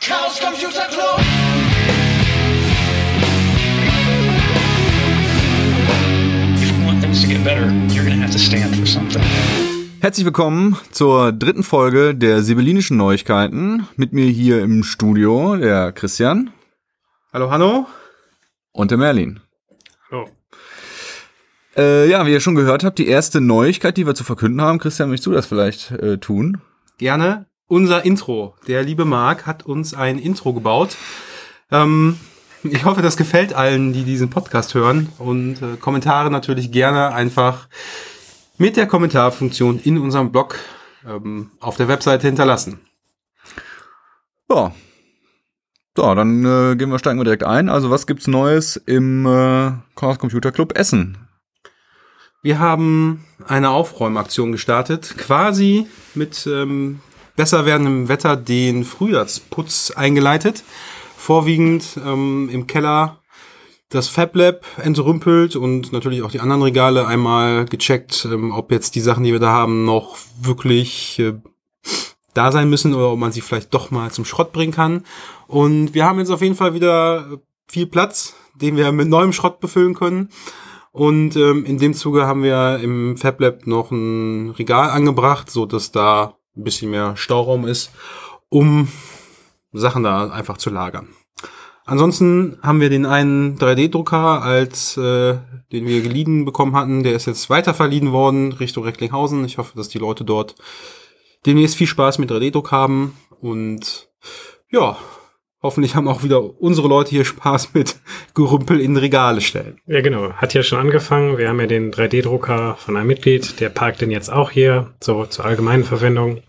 Chaos Computer Club. If you want things to get better, you're gonna have to stand for something. Herzlich willkommen zur dritten Folge der Sibyllinischen Neuigkeiten. Mit mir hier im Studio der Christian Hallo, hallo. und der Merlin. Oh. Äh, ja, wie ihr schon gehört habt, die erste Neuigkeit, die wir zu verkünden haben, Christian, möchtest du das vielleicht äh, tun? Gerne. Unser Intro. Der liebe Marc hat uns ein Intro gebaut. Ähm, ich hoffe, das gefällt allen, die diesen Podcast hören. Und äh, Kommentare natürlich gerne einfach mit der Kommentarfunktion in unserem Blog ähm, auf der Webseite hinterlassen. Ja. So, dann äh, gehen wir, steigen wir direkt ein. Also, was gibt's Neues im äh, Chaos Computer Club Essen? Wir haben eine Aufräumaktion gestartet, quasi mit ähm, besser werdendem Wetter den Frühjahrsputz eingeleitet. Vorwiegend ähm, im Keller das Fab Lab entrümpelt und natürlich auch die anderen Regale einmal gecheckt, ähm, ob jetzt die Sachen, die wir da haben, noch wirklich äh, da sein müssen oder ob man sie vielleicht doch mal zum Schrott bringen kann. Und wir haben jetzt auf jeden Fall wieder viel Platz, den wir mit neuem Schrott befüllen können. Und ähm, in dem Zuge haben wir im Fab Lab noch ein Regal angebracht, so dass da ein bisschen mehr Stauraum ist, um Sachen da einfach zu lagern. Ansonsten haben wir den einen 3D-Drucker, als äh, den wir geliehen bekommen hatten. Der ist jetzt weiter verliehen worden Richtung Recklinghausen. Ich hoffe, dass die Leute dort demnächst viel Spaß mit 3D-Druck haben. Und ja, hoffentlich haben auch wieder unsere Leute hier Spaß mit Gerümpel in Regale stellen. Ja, genau. Hat ja schon angefangen. Wir haben ja den 3D-Drucker von einem Mitglied. Der parkt den jetzt auch hier, so zur allgemeinen Verwendung.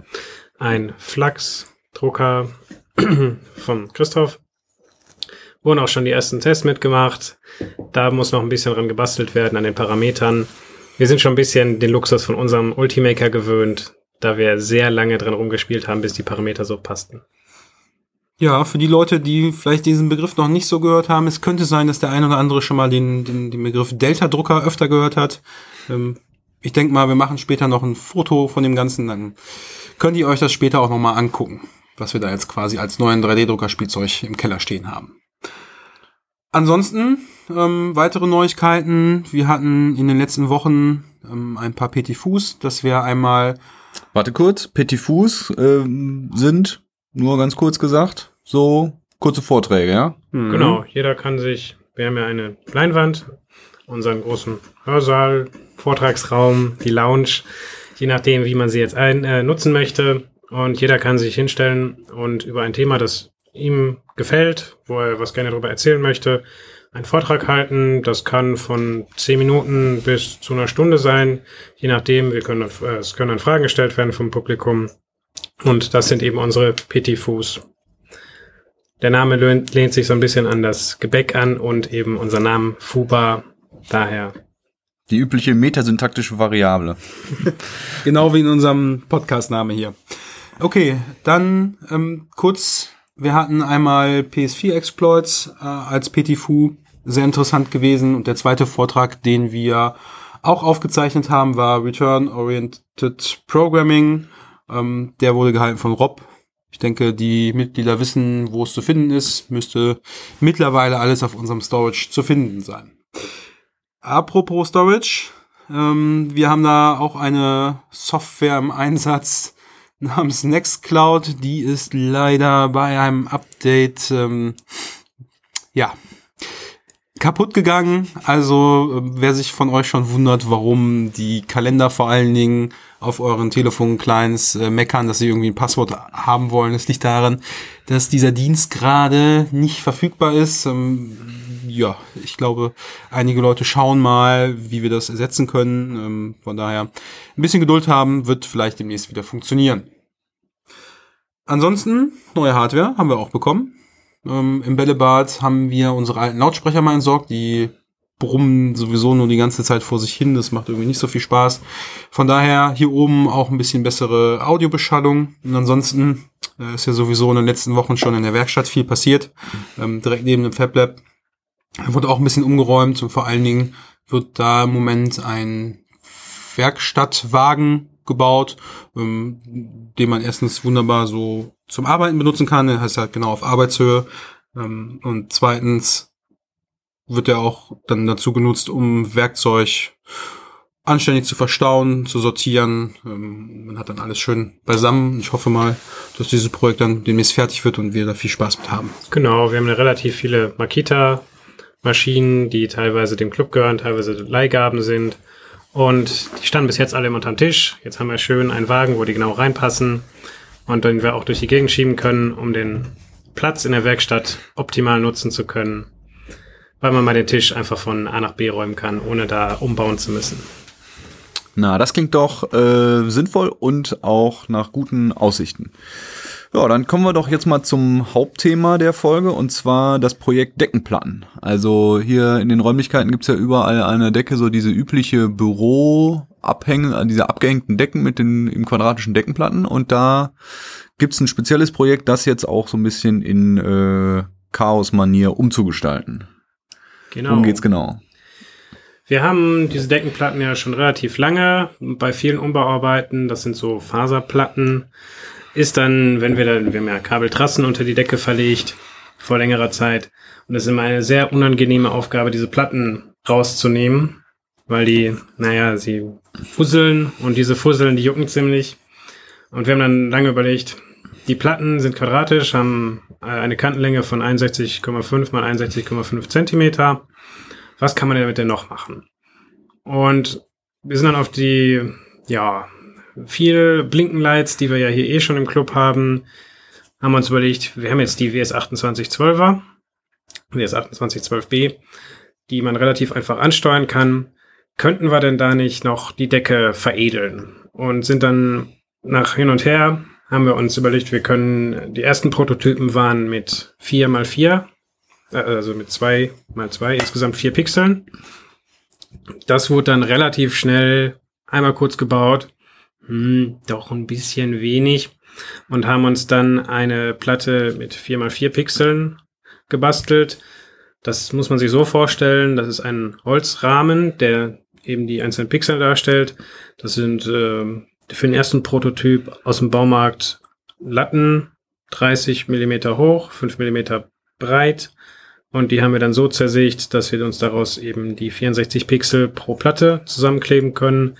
Ein Flux-Drucker von Christoph. Wurden auch schon die ersten Tests mitgemacht. Da muss noch ein bisschen dran gebastelt werden an den Parametern. Wir sind schon ein bisschen den Luxus von unserem Ultimaker gewöhnt, da wir sehr lange dran rumgespielt haben, bis die Parameter so passten. Ja, für die Leute, die vielleicht diesen Begriff noch nicht so gehört haben, es könnte sein, dass der ein oder andere schon mal den, den, den Begriff Delta-Drucker öfter gehört hat. Ähm, ich denke mal, wir machen später noch ein Foto von dem Ganzen, dann könnt ihr euch das später auch nochmal angucken, was wir da jetzt quasi als neuen 3D-Drucker-Spielzeug im Keller stehen haben. Ansonsten ähm, weitere Neuigkeiten. Wir hatten in den letzten Wochen ähm, ein paar Petit Fuß, dass wir einmal Warte kurz, Petit Fuß ähm, sind, nur ganz kurz gesagt, so kurze Vorträge, ja? Mhm. Genau, jeder kann sich, wir haben ja eine Leinwand, unseren großen Hörsaal, Vortragsraum, die Lounge, je nachdem, wie man sie jetzt ein, äh, nutzen möchte. Und jeder kann sich hinstellen und über ein Thema, das ihm gefällt, wo er was gerne darüber erzählen möchte, einen Vortrag halten. Das kann von zehn Minuten bis zu einer Stunde sein, je nachdem. Wir können, äh, es können dann Fragen gestellt werden vom Publikum. Und das sind eben unsere Petit Fous. Der Name lehnt, lehnt sich so ein bisschen an das Gebäck an und eben unser Name Fuba. Daher. Die übliche metasyntaktische Variable. Genau wie in unserem Podcast-Name hier. Okay, dann ähm, kurz, wir hatten einmal PS4-Exploits äh, als Petit Fou, sehr interessant gewesen. Und der zweite Vortrag, den wir auch aufgezeichnet haben, war Return Oriented Programming. Ähm, der wurde gehalten von Rob. Ich denke, die Mitglieder wissen, wo es zu finden ist. Müsste mittlerweile alles auf unserem Storage zu finden sein. Apropos Storage, ähm, wir haben da auch eine Software im Einsatz namens Nextcloud. Die ist leider bei einem Update, ähm, ja, kaputt gegangen. Also äh, wer sich von euch schon wundert, warum die Kalender vor allen Dingen auf euren Telefonclients äh, meckern, dass sie irgendwie ein Passwort haben wollen, das liegt daran, dass dieser Dienst gerade nicht verfügbar ist. Ähm, ja, ich glaube, einige Leute schauen mal, wie wir das ersetzen können. Ähm, von daher ein bisschen Geduld haben, wird vielleicht demnächst wieder funktionieren. Ansonsten, neue Hardware haben wir auch bekommen. Ähm, Im Bällebad haben wir unsere alten Lautsprecher mal entsorgt, die brummen sowieso nur die ganze Zeit vor sich hin. Das macht irgendwie nicht so viel Spaß. Von daher hier oben auch ein bisschen bessere Audiobeschallung. Und ansonsten äh, ist ja sowieso in den letzten Wochen schon in der Werkstatt viel passiert. Ähm, direkt neben dem Fab Lab wurde auch ein bisschen umgeräumt und vor allen Dingen wird da im Moment ein Werkstattwagen gebaut, ähm, den man erstens wunderbar so zum Arbeiten benutzen kann. Der heißt halt genau auf Arbeitshöhe. Ähm, und zweitens wird er auch dann dazu genutzt, um Werkzeug anständig zu verstauen, zu sortieren. Ähm, man hat dann alles schön beisammen. Ich hoffe mal, dass dieses Projekt dann demnächst fertig wird und wir da viel Spaß mit haben. Genau, wir haben eine relativ viele Makita-Maschinen, die teilweise dem Club gehören, teilweise Leihgaben sind. Und die standen bis jetzt alle immer unterm Tisch. Jetzt haben wir schön einen Wagen, wo die genau reinpassen und den wir auch durch die Gegend schieben können, um den Platz in der Werkstatt optimal nutzen zu können, weil man mal den Tisch einfach von A nach B räumen kann, ohne da umbauen zu müssen. Na, das klingt doch äh, sinnvoll und auch nach guten Aussichten. Ja, dann kommen wir doch jetzt mal zum Hauptthema der Folge und zwar das Projekt Deckenplatten. Also hier in den Räumlichkeiten gibt's ja überall an der Decke so diese übliche Büro Abhänge, diese abgehängten Decken mit den im quadratischen Deckenplatten und da gibt's ein spezielles Projekt, das jetzt auch so ein bisschen in äh, Chaos-Manier umzugestalten. Genau. Worum geht's genau? Wir haben diese Deckenplatten ja schon relativ lange. Bei vielen Umbauarbeiten, das sind so Faserplatten, ist dann, wenn wir dann, wir haben ja Kabeltrassen unter die Decke verlegt, vor längerer Zeit. Und es ist immer eine sehr unangenehme Aufgabe, diese Platten rauszunehmen, weil die, naja, sie fusseln und diese Fusseln, die jucken ziemlich. Und wir haben dann lange überlegt, die Platten sind quadratisch, haben äh, eine Kantenlänge von 61,5 mal 61,5 Zentimeter. Was kann man damit denn noch machen? Und wir sind dann auf die, ja, viel Blinkenlights, die wir ja hier eh schon im Club haben, haben wir uns überlegt, wir haben jetzt die WS 2812er, WS 2812B, die man relativ einfach ansteuern kann. Könnten wir denn da nicht noch die Decke veredeln? Und sind dann nach hin und her, haben wir uns überlegt, wir können, die ersten Prototypen waren mit 4x4, also mit 2x2, insgesamt 4 Pixeln. Das wurde dann relativ schnell einmal kurz gebaut hm, doch ein bisschen wenig und haben uns dann eine Platte mit 4x4 Pixeln gebastelt. Das muss man sich so vorstellen, das ist ein Holzrahmen, der eben die einzelnen Pixel darstellt. Das sind äh, für den ersten Prototyp aus dem Baumarkt Latten, 30 Millimeter hoch, 5 Millimeter breit. Und die haben wir dann so zersägt, dass wir uns daraus eben die 64 Pixel pro Platte zusammenkleben können.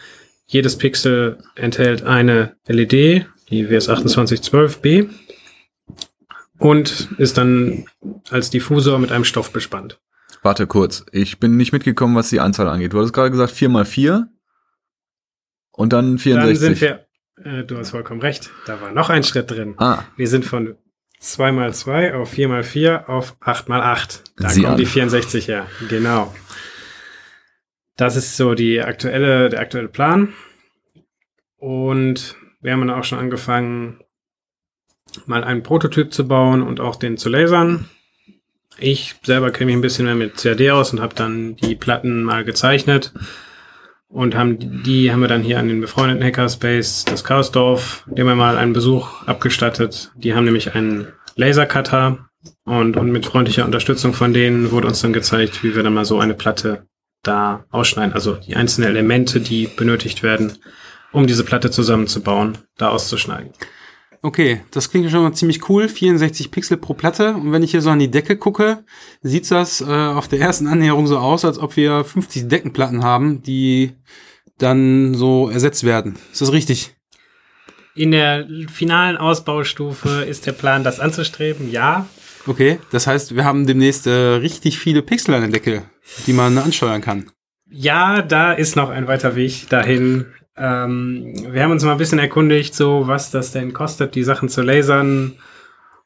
Jedes Pixel enthält eine LED, die WS2812B, und ist dann als Diffusor mit einem Stoff bespannt. Warte kurz, ich bin nicht mitgekommen, was die Anzahl angeht. Du hattest gerade gesagt 4x4 und dann 64. Dann sind wir, äh, du hast vollkommen recht, da war noch ein Schritt drin. Ah, Wir sind von 2x2 auf 4x4 auf 8x8. Da Sieh kommt an. die 64 her. Genau. Das ist so die aktuelle, der aktuelle Plan. Und wir haben dann auch schon angefangen, mal einen Prototyp zu bauen und auch den zu lasern. Ich selber kenne mich ein bisschen mehr mit CAD aus und habe dann die Platten mal gezeichnet und haben die haben wir dann hier an den befreundeten Hackerspace das Chaosdorf, dem wir mal einen Besuch abgestattet. Die haben nämlich einen Lasercutter und, und mit freundlicher Unterstützung von denen wurde uns dann gezeigt, wie wir dann mal so eine Platte da ausschneiden. Also die einzelnen Elemente, die benötigt werden, um diese Platte zusammenzubauen, da auszuschneiden. Okay, das klingt schon mal ziemlich cool. 64 Pixel pro Platte. Und wenn ich hier so an die Decke gucke, sieht das äh, auf der ersten Annäherung so aus, als ob wir 50 Deckenplatten haben, die dann so ersetzt werden. Ist das richtig? In der finalen Ausbaustufe ist der Plan, das anzustreben, ja. Okay, das heißt, wir haben demnächst äh, richtig viele Pixel an der Decke, die man ansteuern kann. Ja, da ist noch ein weiter Weg dahin. Ähm, wir haben uns mal ein bisschen erkundigt, so was das denn kostet, die Sachen zu lasern.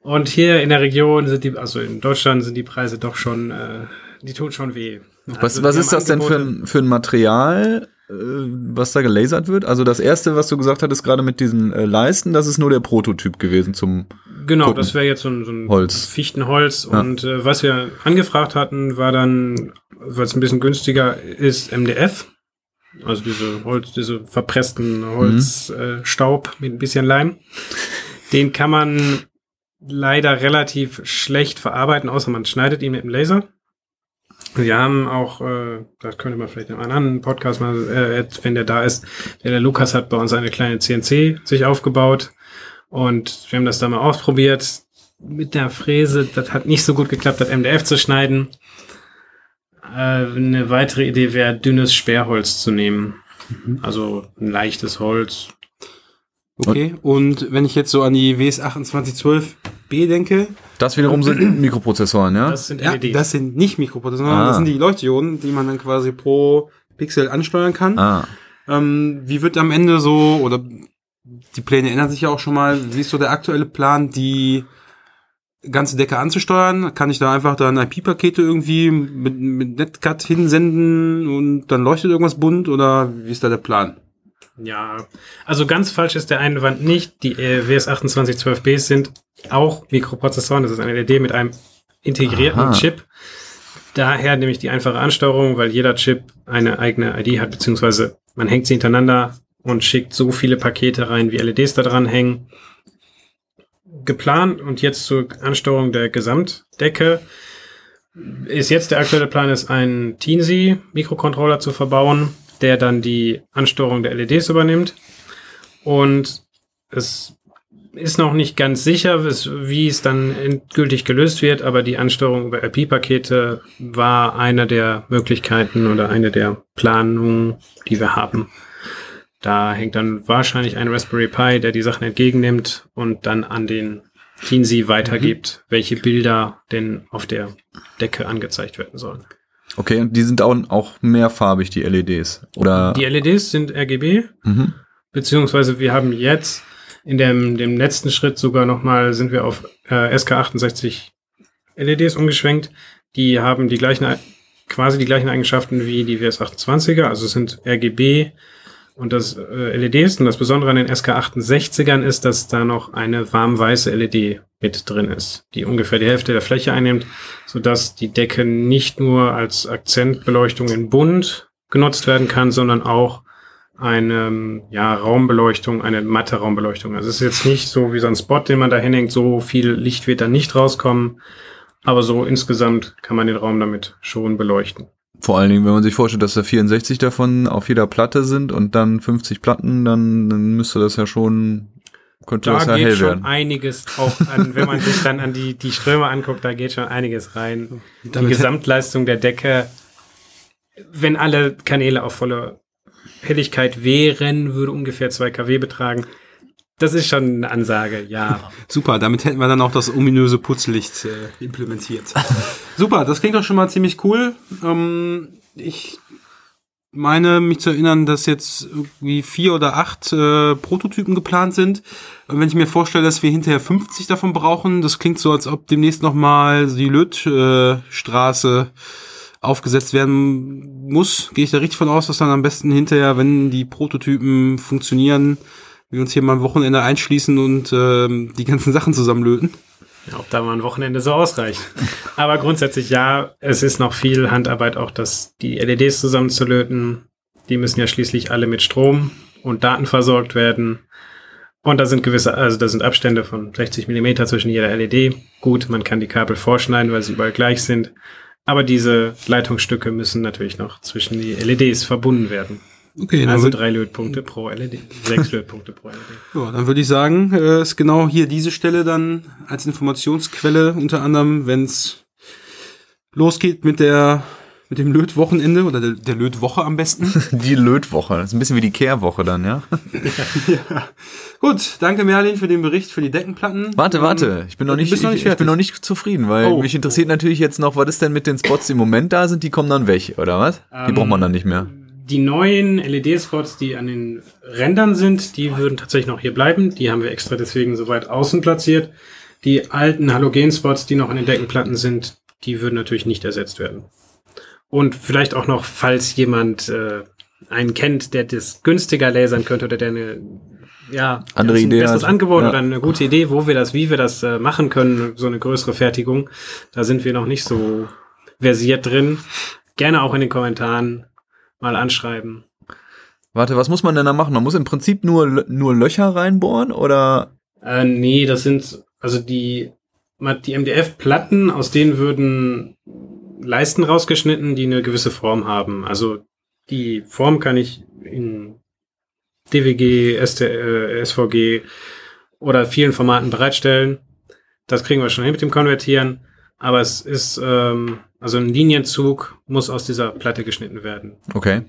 Und hier in der Region sind die, also in Deutschland sind die Preise doch schon, äh, die tun schon weh. was, Also was wir ist das denn für Angebote- ein, für ein Material, äh, was da gelasert wird? Also das erste, was du gesagt hattest, gerade mit diesen äh, Leisten, das ist nur der Prototyp gewesen zum. Genau, gucken. das wäre jetzt so ein, so ein Holz. Fichtenholz. Ja. Und äh, was wir angefragt hatten, war dann, weil es ein bisschen günstiger ist, MDF. Also diese Holz, diese verpressten Holzstaub äh, Staub mit ein bisschen Leim. Den kann man leider relativ schlecht verarbeiten, außer man schneidet ihn mit dem Laser. Wir haben auch, äh, das könnte man vielleicht in einem anderen Podcast mal, äh, wenn der da ist, der, der Lukas hat bei uns eine kleine CNC sich aufgebaut und wir haben das da mal ausprobiert mit der Fräse. Das hat nicht so gut geklappt, das MDF zu schneiden. Äh, eine weitere Idee wäre, dünnes Sperrholz zu nehmen. Also ein leichtes Holz. Okay, und wenn ich jetzt so an die WS2812B denke, Das wiederum sind Mikroprozessoren, ja? Das sind ja, LEDs. das sind nicht Mikroprozessoren, sondern Ah. das sind die Leuchtdioden, die man dann quasi pro Pixel ansteuern kann. ah. Ähm, wie wird am Ende so, oder die Pläne ändern sich ja auch schon mal, wie ist so der aktuelle Plan, die ganze Decke anzusteuern? Kann ich da einfach dann IP-Pakete irgendwie mit, mit Netcat hinsenden und dann leuchtet irgendwas bunt oder wie ist da der Plan? Ja, also ganz falsch ist der Einwand nicht. Die äh, WS2812Bs sind auch Mikroprozessoren. Das ist eine LED mit einem integrierten Aha. Chip. Daher nämlich die einfache Ansteuerung, weil jeder Chip eine eigene ID hat, beziehungsweise man hängt sie hintereinander und schickt so viele Pakete rein, wie LEDs da dran hängen. Geplant und jetzt zur Ansteuerung der Gesamtdecke ist jetzt der aktuelle Plan, ist einen Teensy Mikrocontroller zu verbauen, der dann die Ansteuerung der LEDs übernimmt. Und es ist noch nicht ganz sicher, wie es dann endgültig gelöst wird, aber die Ansteuerung über IP-Pakete war eine der Möglichkeiten oder eine der Planungen, die wir haben. Da hängt dann wahrscheinlich ein Raspberry Pi, der die Sachen entgegennimmt und dann an den Teensy weitergibt, welche Bilder denn auf der Decke angezeigt werden sollen. Okay, und die sind auch, auch mehrfarbig, die LEDs. Oder Die LEDs sind RGB, mhm. beziehungsweise wir haben jetzt in dem, dem letzten Schritt sogar nochmal, sind wir auf äh, SK68 LEDs umgeschwenkt. Die haben die gleichen, quasi die gleichen Eigenschaften wie die WS28er, also es sind RGB und das äh, LEDs. Und das Besondere an den SK68ern ist, dass da noch eine warmweiße LED mit drin ist, die ungefähr die Hälfte der Fläche einnimmt, sodass die Decke nicht nur als Akzentbeleuchtung in bunt genutzt werden kann, sondern auch eine ja, Raumbeleuchtung, eine matte Raumbeleuchtung. Also es ist jetzt nicht so wie so ein Spot, den man da hinhängt, so viel Licht wird da nicht rauskommen, aber so insgesamt kann man den Raum damit schon beleuchten. Vor allen Dingen, wenn man sich vorstellt, dass da 64 davon auf jeder Platte sind und dann 50 Platten, dann, dann müsste das ja schon, könnte Da das ja geht hell schon werden. einiges auch an, wenn man sich dann an die, die Ströme anguckt, da geht schon einiges rein. Die Damit- Gesamtleistung der Decke, wenn alle Kanäle auf volle Helligkeit wären, würde ungefähr 2 kW betragen. Das ist schon eine Ansage, ja. Super, damit hätten wir dann auch das ominöse Putzlicht äh, implementiert. Super, das klingt doch schon mal ziemlich cool. Ähm, ich meine, mich zu erinnern, dass jetzt irgendwie vier oder acht äh, Prototypen geplant sind. Und wenn ich mir vorstelle, dass wir hinterher 50 davon brauchen, das klingt so, als ob demnächst nochmal die Lötstraße äh, aufgesetzt werden muss. Gehe ich da richtig von aus, dass dann am besten hinterher, wenn die Prototypen funktionieren, wir uns hier mal ein Wochenende einschließen und ähm, die ganzen Sachen zusammenlöten. Ja, Ob da mal ein Wochenende so ausreicht. Aber grundsätzlich ja, es ist noch viel Handarbeit, auch das, die LEDs zusammenzulöten. Die müssen ja schließlich alle mit Strom und Daten versorgt werden. Und da sind gewisse, also da sind Abstände von 60 Millimeter zwischen jeder LED. Gut, man kann die Kabel vorschneiden, weil sie überall gleich sind. Aber diese Leitungsstücke müssen natürlich noch zwischen die LEDs verbunden werden. Okay, dann, Also drei Lötpunkte pro LED, sechs Lötpunkte pro LED. ja, dann würde ich sagen, äh, ist genau hier diese Stelle dann als Informationsquelle unter anderem, wenn es losgeht mit der mit dem Lötwochenende oder der, der Lötwoche am besten. Die Lötwoche. Das ist ein bisschen wie die Kehrwoche dann, ja? Gut, danke Merlin für den Bericht für die Deckenplatten. Warte, warte. Ich bin noch nicht, noch ich, nicht ich bin fertig. noch nicht zufrieden, weil Oh. mich interessiert natürlich jetzt noch, was ist denn mit den Spots, die im Moment da sind, die kommen dann weg, oder was? Die Ähm, braucht man dann nicht mehr. Die neuen LED-Spots, die an den Rändern sind, die würden tatsächlich noch hier bleiben. Die haben wir extra deswegen so weit außen platziert. Die alten Halogen-Spots, die noch an den Deckenplatten sind, die würden natürlich nicht ersetzt werden. Und vielleicht auch noch, falls jemand äh, einen kennt, der das günstiger lasern könnte oder der eine ja, Andere der uns ein Idee besseres. Angebot Ja. oder eine gute Idee, wo wir das, wie wir das äh, machen können, so eine größere Fertigung. Da sind wir noch nicht so versiert drin. Gerne auch in den Kommentaren mal anschreiben. Warte, was muss man denn da machen? Man muss im Prinzip nur, nur Löcher reinbohren oder? Äh, nee, das sind also die, die MDF-Platten, aus denen würden Leisten rausgeschnitten, die eine gewisse Form haben. Also die Form kann ich in DWG, ST, äh, SVG oder vielen Formaten bereitstellen. Das kriegen wir schon hin mit dem Konvertieren. Aber es ist, ähm, also ein Linienzug muss aus dieser Platte geschnitten werden. Okay.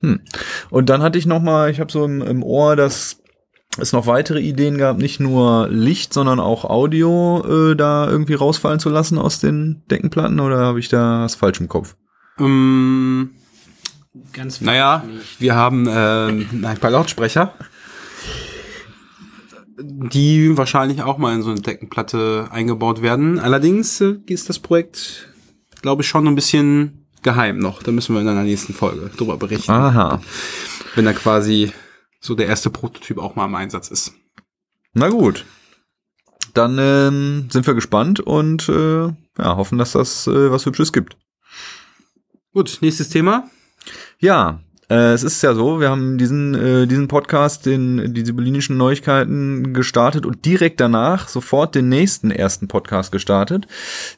Hm. Und dann hatte ich noch mal, ich habe so im, im Ohr, dass es noch weitere Ideen gab, nicht nur Licht, sondern auch Audio äh, da irgendwie rausfallen zu lassen aus den Deckenplatten oder habe ich da was falsch im Kopf? Ähm, Ganz naja, nicht. wir haben äh, ein paar Lautsprecher, die wahrscheinlich auch mal in so eine Deckenplatte eingebaut werden. Allerdings äh, ist das Projekt, glaube ich, schon ein bisschen geheim noch. Da müssen wir in einer nächsten Folge drüber berichten, Aha. wenn da quasi so der erste Prototyp auch mal im Einsatz ist. Na gut. Dann ähm, sind wir gespannt und äh, ja, hoffen, dass das äh, was Hübsches gibt. Gut, nächstes Thema. Ja, äh, es ist ja so, wir haben diesen, äh, diesen Podcast, den, die sibyllinischen Neuigkeiten gestartet und direkt danach sofort den nächsten ersten Podcast gestartet,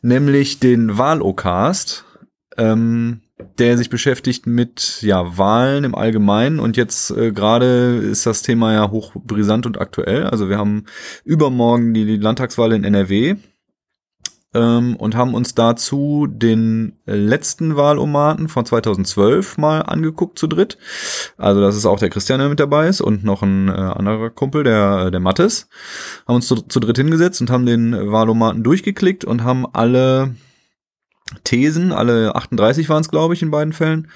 nämlich den Wahlocast, ähm, der sich beschäftigt mit ja, Wahlen im Allgemeinen und jetzt äh, gerade ist das Thema ja hoch brisant und aktuell. Also wir haben übermorgen die, die Landtagswahl in NRW ähm, und haben uns dazu den äh, letzten Wahlomaten von 2012 mal angeguckt zu dritt. Also das ist auch der Christian, der mit dabei ist und noch ein äh, anderer Kumpel, der, der Mattes. Haben uns zu, zu dritt hingesetzt und haben den Wahlomaten durchgeklickt und haben alle Thesen, alle 38 waren es, glaube ich, in beiden Fällen,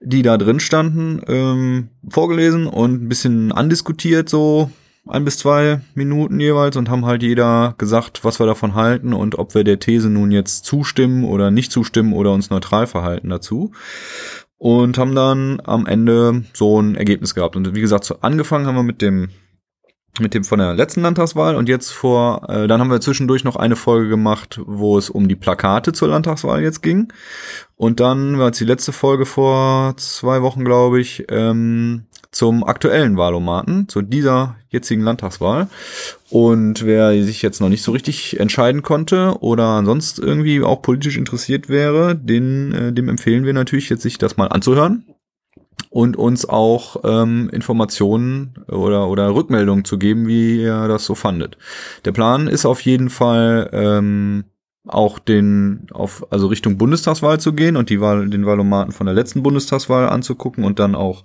die da drin standen, ähm, vorgelesen und ein bisschen andiskutiert, so ein bis zwei Minuten jeweils und haben halt jeder gesagt, was wir davon halten und ob wir der These nun jetzt zustimmen oder nicht zustimmen oder uns neutral verhalten dazu. Und haben dann am Ende so ein Ergebnis gehabt. Und wie gesagt, angefangen haben wir mit dem mit dem von der letzten Landtagswahl und jetzt vor, äh, dann haben wir zwischendurch noch eine Folge gemacht, wo es um die Plakate zur Landtagswahl jetzt ging. Und dann war es die letzte Folge vor zwei Wochen, glaube ich, ähm, zum aktuellen Wahlomaten, zu dieser jetzigen Landtagswahl. Und wer sich jetzt noch nicht so richtig entscheiden konnte oder sonst irgendwie auch politisch interessiert wäre, den, äh, dem empfehlen wir natürlich jetzt sich das mal anzuhören und uns auch ähm, Informationen oder, oder Rückmeldungen zu geben, wie ihr das so fandet. Der Plan ist auf jeden Fall ähm, auch den auf also Richtung Bundestagswahl zu gehen und die Wahl den Wahlomaten von der letzten Bundestagswahl anzugucken und dann auch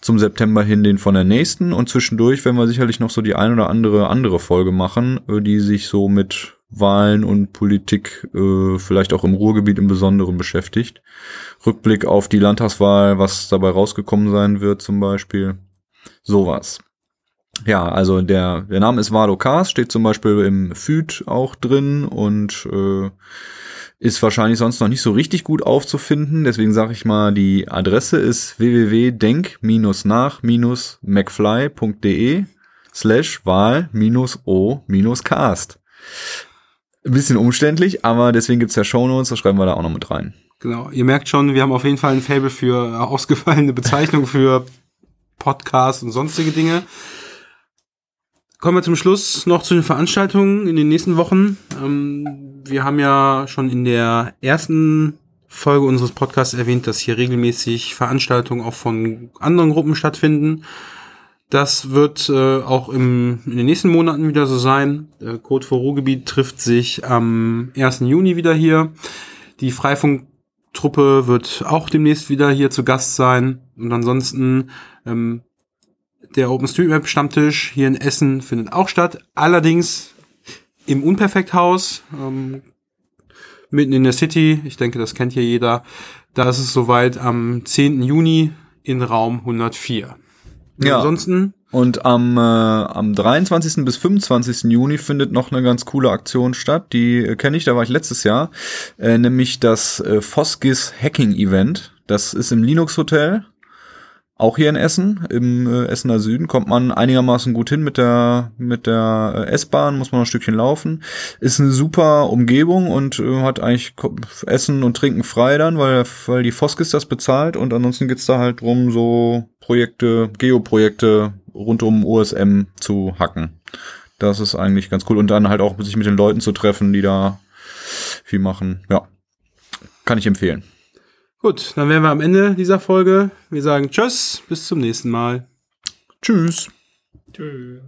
zum September hin den von der nächsten und zwischendurch werden wir sicherlich noch so die ein oder andere andere Folge machen, äh, die sich so mit Wahlen und Politik äh, vielleicht auch im Ruhrgebiet im Besonderen beschäftigt. Rückblick auf die Landtagswahl, was dabei rausgekommen sein wird zum Beispiel. Sowas. Ja, also der, der Name ist Valo Cast, steht zum Beispiel im FÜD auch drin und äh, ist wahrscheinlich sonst noch nicht so richtig gut aufzufinden. Deswegen sage ich mal, die Adresse ist www.denk-nach-mcfly.de slash Wahl-O-Cast. Ein bisschen umständlich, aber deswegen gibt's ja Shownotes, das schreiben wir da auch noch mit rein. Genau, ihr merkt schon, wir haben auf jeden Fall ein Fable für äh, ausgefallene Bezeichnung für Podcasts und sonstige Dinge. Kommen wir zum Schluss noch zu den Veranstaltungen in den nächsten Wochen. Ähm, wir haben ja schon in der ersten Folge unseres Podcasts erwähnt, dass hier regelmäßig Veranstaltungen auch von anderen Gruppen stattfinden. Das wird äh, auch im, in den nächsten Monaten wieder so sein. Der Code for Ruhrgebiet trifft sich am 1. Juni wieder hier. Die Freifunktruppe wird auch demnächst wieder hier zu Gast sein. Und ansonsten ähm, der OpenStreetMap-Stammtisch hier in Essen findet auch statt. Allerdings im Unperfekthaus, ähm, mitten in der City. Ich denke, das kennt hier jeder. Da ist es soweit am 10. Juni in Raum 104. Ja. Ansonsten Und am, äh, am 23. bis 25. Juni findet noch eine ganz coole Aktion statt. Die äh, kenne ich, da war ich letztes Jahr. Äh, nämlich das äh, Foskis Hacking Event. Das ist im Linux Hotel. Auch hier in Essen, im äh, Essener Süden, kommt man einigermaßen gut hin mit der, mit der äh, S-Bahn, muss man ein Stückchen laufen. Ist eine super Umgebung und äh, hat eigentlich Essen und Trinken frei dann, weil, weil die Foskis das bezahlt und ansonsten geht's da halt drum, so Projekte, Geoprojekte rund um OSM zu hacken. Das ist eigentlich ganz cool. Und dann halt auch sich mit den Leuten zu treffen, die da viel machen. Ja. Kann ich empfehlen. Gut, dann wären wir am Ende dieser Folge. Wir sagen Tschüss, bis zum nächsten Mal. Tschüss. Tschüss.